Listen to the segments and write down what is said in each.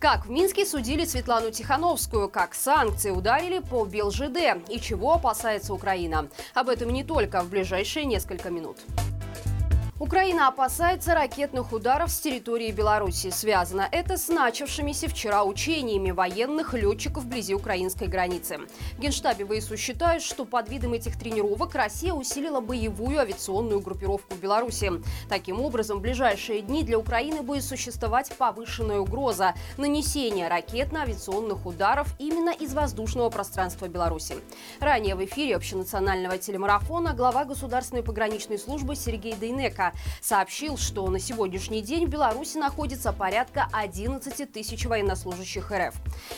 Как в Минске судили Светлану Тихановскую, как санкции ударили по БелЖД и чего опасается Украина. Об этом не только в ближайшие несколько минут. Украина опасается ракетных ударов с территории Беларуси. Связано это с начавшимися вчера учениями военных летчиков вблизи украинской границы. В Генштабе ВСУ считают, что под видом этих тренировок Россия усилила боевую авиационную группировку в Беларуси. Таким образом, в ближайшие дни для Украины будет существовать повышенная угроза нанесения ракетно-авиационных ударов именно из воздушного пространства Беларуси. Ранее в эфире общенационального телемарафона глава Государственной пограничной службы Сергей Дейнека сообщил, что на сегодняшний день в Беларуси находится порядка 11 тысяч военнослужащих РФ.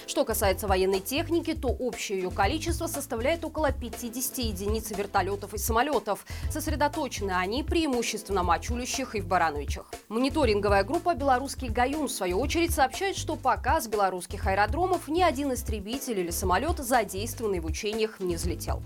Что касается военной техники, то общее ее количество составляет около 50 единиц вертолетов и самолетов. Сосредоточены они преимущественно в Мачулищах и в Барановичах. Мониторинговая группа «Белорусский Гаюн» в свою очередь сообщает, что пока с белорусских аэродромов ни один истребитель или самолет, задействованный в учениях, не взлетел.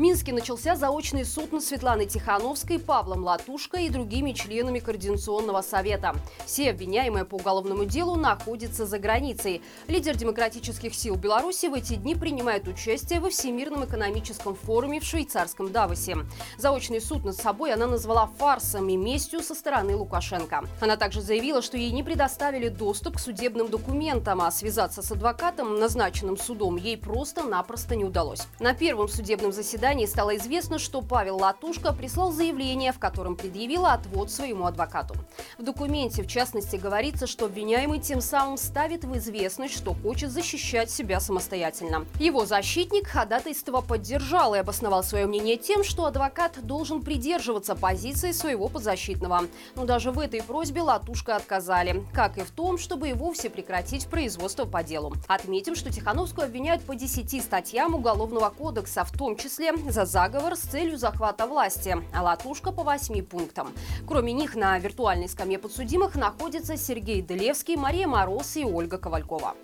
Минске начался заочный суд над Светланой Тихановской, Павлом Латушко и другими членами Координационного совета. Все обвиняемые по уголовному делу находятся за границей. Лидер демократических сил Беларуси в эти дни принимает участие во Всемирном экономическом форуме в швейцарском Давосе. Заочный суд над собой она назвала фарсом и местью со стороны Лукашенко. Она также заявила, что ей не предоставили доступ к судебным документам, а связаться с адвокатом, назначенным судом, ей просто-напросто не удалось. На первом судебном заседании заседании стало известно, что Павел Латушко прислал заявление, в котором предъявил отвод своему адвокату. В документе, в частности, говорится, что обвиняемый тем самым ставит в известность, что хочет защищать себя самостоятельно. Его защитник ходатайство поддержал и обосновал свое мнение тем, что адвокат должен придерживаться позиции своего подзащитного. Но даже в этой просьбе Латушка отказали, как и в том, чтобы и вовсе прекратить производство по делу. Отметим, что Тихановскую обвиняют по 10 статьям Уголовного кодекса, в том числе за заговор с целью захвата власти, а Латушка по восьми пунктам. Кроме них на виртуальной скамье подсудимых находятся Сергей Делевский, Мария Мороз и Ольга Ковалькова.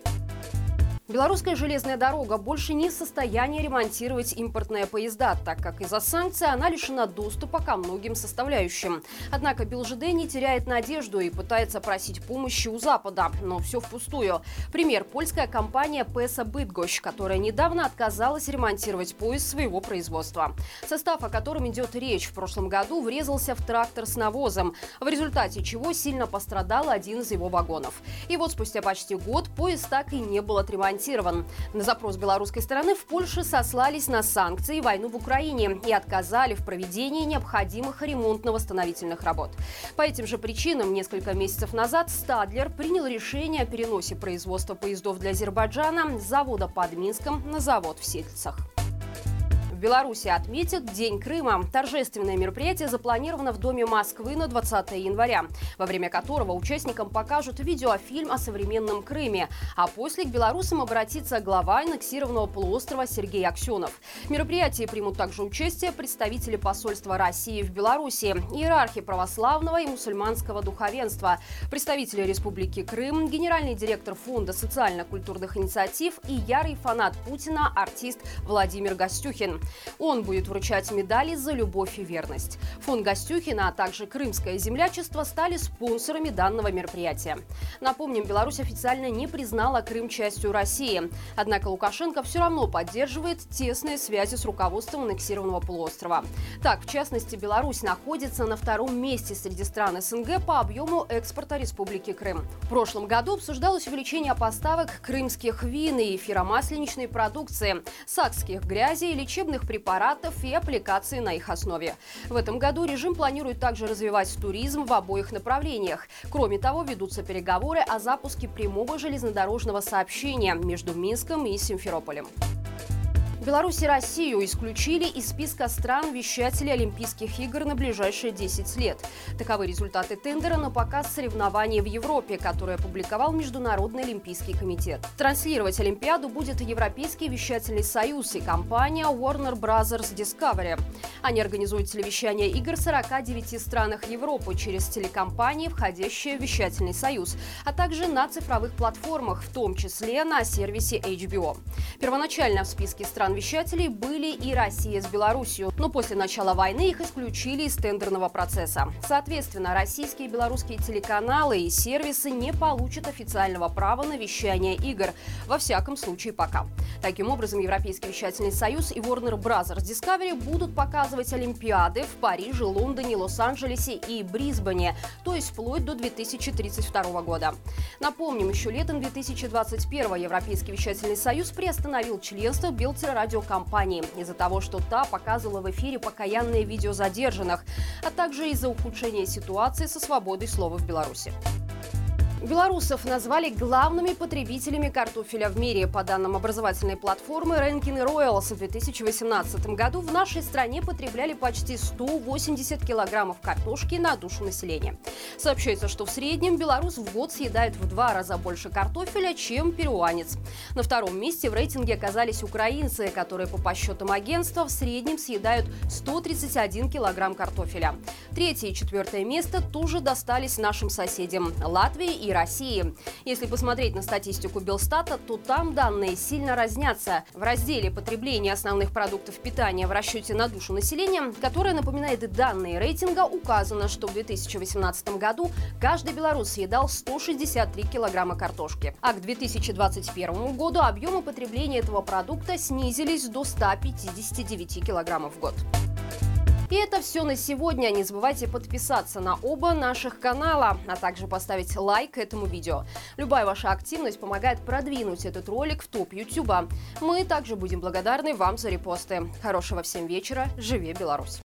Белорусская железная дорога больше не в состоянии ремонтировать импортные поезда, так как из-за санкций она лишена доступа ко многим составляющим. Однако БелЖД не теряет надежду и пытается просить помощи у Запада, но все впустую. Пример – польская компания Песа Бытгощ, которая недавно отказалась ремонтировать поезд своего производства. Состав, о котором идет речь, в прошлом году врезался в трактор с навозом, в результате чего сильно пострадал один из его вагонов. И вот спустя почти год поезд так и не был отремонтирован гарантирован. На запрос белорусской стороны в Польше сослались на санкции и войну в Украине и отказали в проведении необходимых ремонтно-восстановительных работ. По этим же причинам несколько месяцев назад Стадлер принял решение о переносе производства поездов для Азербайджана с завода под Минском на завод в Сельцах. В Беларуси отметят День Крыма. Торжественное мероприятие запланировано в Доме Москвы на 20 января, во время которого участникам покажут видеофильм о современном Крыме. А после к белорусам обратится глава аннексированного полуострова Сергей Аксенов. В мероприятии примут также участие представители посольства России в Беларуси, иерархи православного и мусульманского духовенства, представители Республики Крым, генеральный директор Фонда социально-культурных инициатив и ярый фанат Путина артист Владимир Гостюхин. Он будет вручать медали за любовь и верность. Фонд Гостюхина, а также Крымское землячество стали спонсорами данного мероприятия. Напомним, Беларусь официально не признала Крым частью России. Однако Лукашенко все равно поддерживает тесные связи с руководством аннексированного полуострова. Так, в частности, Беларусь находится на втором месте среди стран СНГ по объему экспорта Республики Крым. В прошлом году обсуждалось увеличение поставок крымских вин и эфиромасленичной продукции, сакских грязей, лечебных лечебных препаратов и аппликаций на их основе. В этом году режим планирует также развивать туризм в обоих направлениях. Кроме того, ведутся переговоры о запуске прямого железнодорожного сообщения между Минском и Симферополем. Беларусь и Россию исключили из списка стран-вещателей Олимпийских игр на ближайшие 10 лет. Таковы результаты тендера на показ соревнований в Европе, который опубликовал Международный Олимпийский комитет. Транслировать Олимпиаду будет Европейский вещательный союз и компания Warner Brothers Discovery. Они организуют телевещание игр в 49 странах Европы через телекомпании, входящие в вещательный союз, а также на цифровых платформах, в том числе на сервисе HBO. Первоначально в списке стран стран-вещателей были и Россия с Беларусью. Но после начала войны их исключили из тендерного процесса. Соответственно, российские и белорусские телеканалы и сервисы не получат официального права на вещание игр. Во всяком случае, пока. Таким образом, Европейский вещательный союз и Warner Bros. Discovery будут показывать Олимпиады в Париже, Лондоне, Лос-Анджелесе и Брисбене, то есть вплоть до 2032 года. Напомним, еще летом 2021 Европейский вещательный союз приостановил членство Белтелерадиокомпании из-за того, что та показывала в эфире покаянные видео задержанных, а также из-за ухудшения ситуации со свободой слова в Беларуси. Белорусов назвали главными потребителями картофеля в мире. По данным образовательной платформы Ranking Royals в 2018 году в нашей стране потребляли почти 180 килограммов картошки на душу населения. Сообщается, что в среднем белорус в год съедает в два раза больше картофеля, чем перуанец. На втором месте в рейтинге оказались украинцы, которые по подсчетам агентства в среднем съедают 131 килограмм картофеля. Третье и четвертое место тоже достались нашим соседям – Латвии и России. Если посмотреть на статистику Белстата, то там данные сильно разнятся. В разделе потребления основных продуктов питания в расчете на душу населения, которое напоминает данные рейтинга, указано, что в 2018 году каждый белорус съедал 163 килограмма картошки. А к 2021 году объемы потребления этого продукта снизились до 159 килограммов в год. И это все на сегодня. Не забывайте подписаться на оба наших канала, а также поставить лайк этому видео. Любая ваша активность помогает продвинуть этот ролик в топ Ютуба. Мы также будем благодарны вам за репосты. Хорошего всем вечера. Живи Беларусь!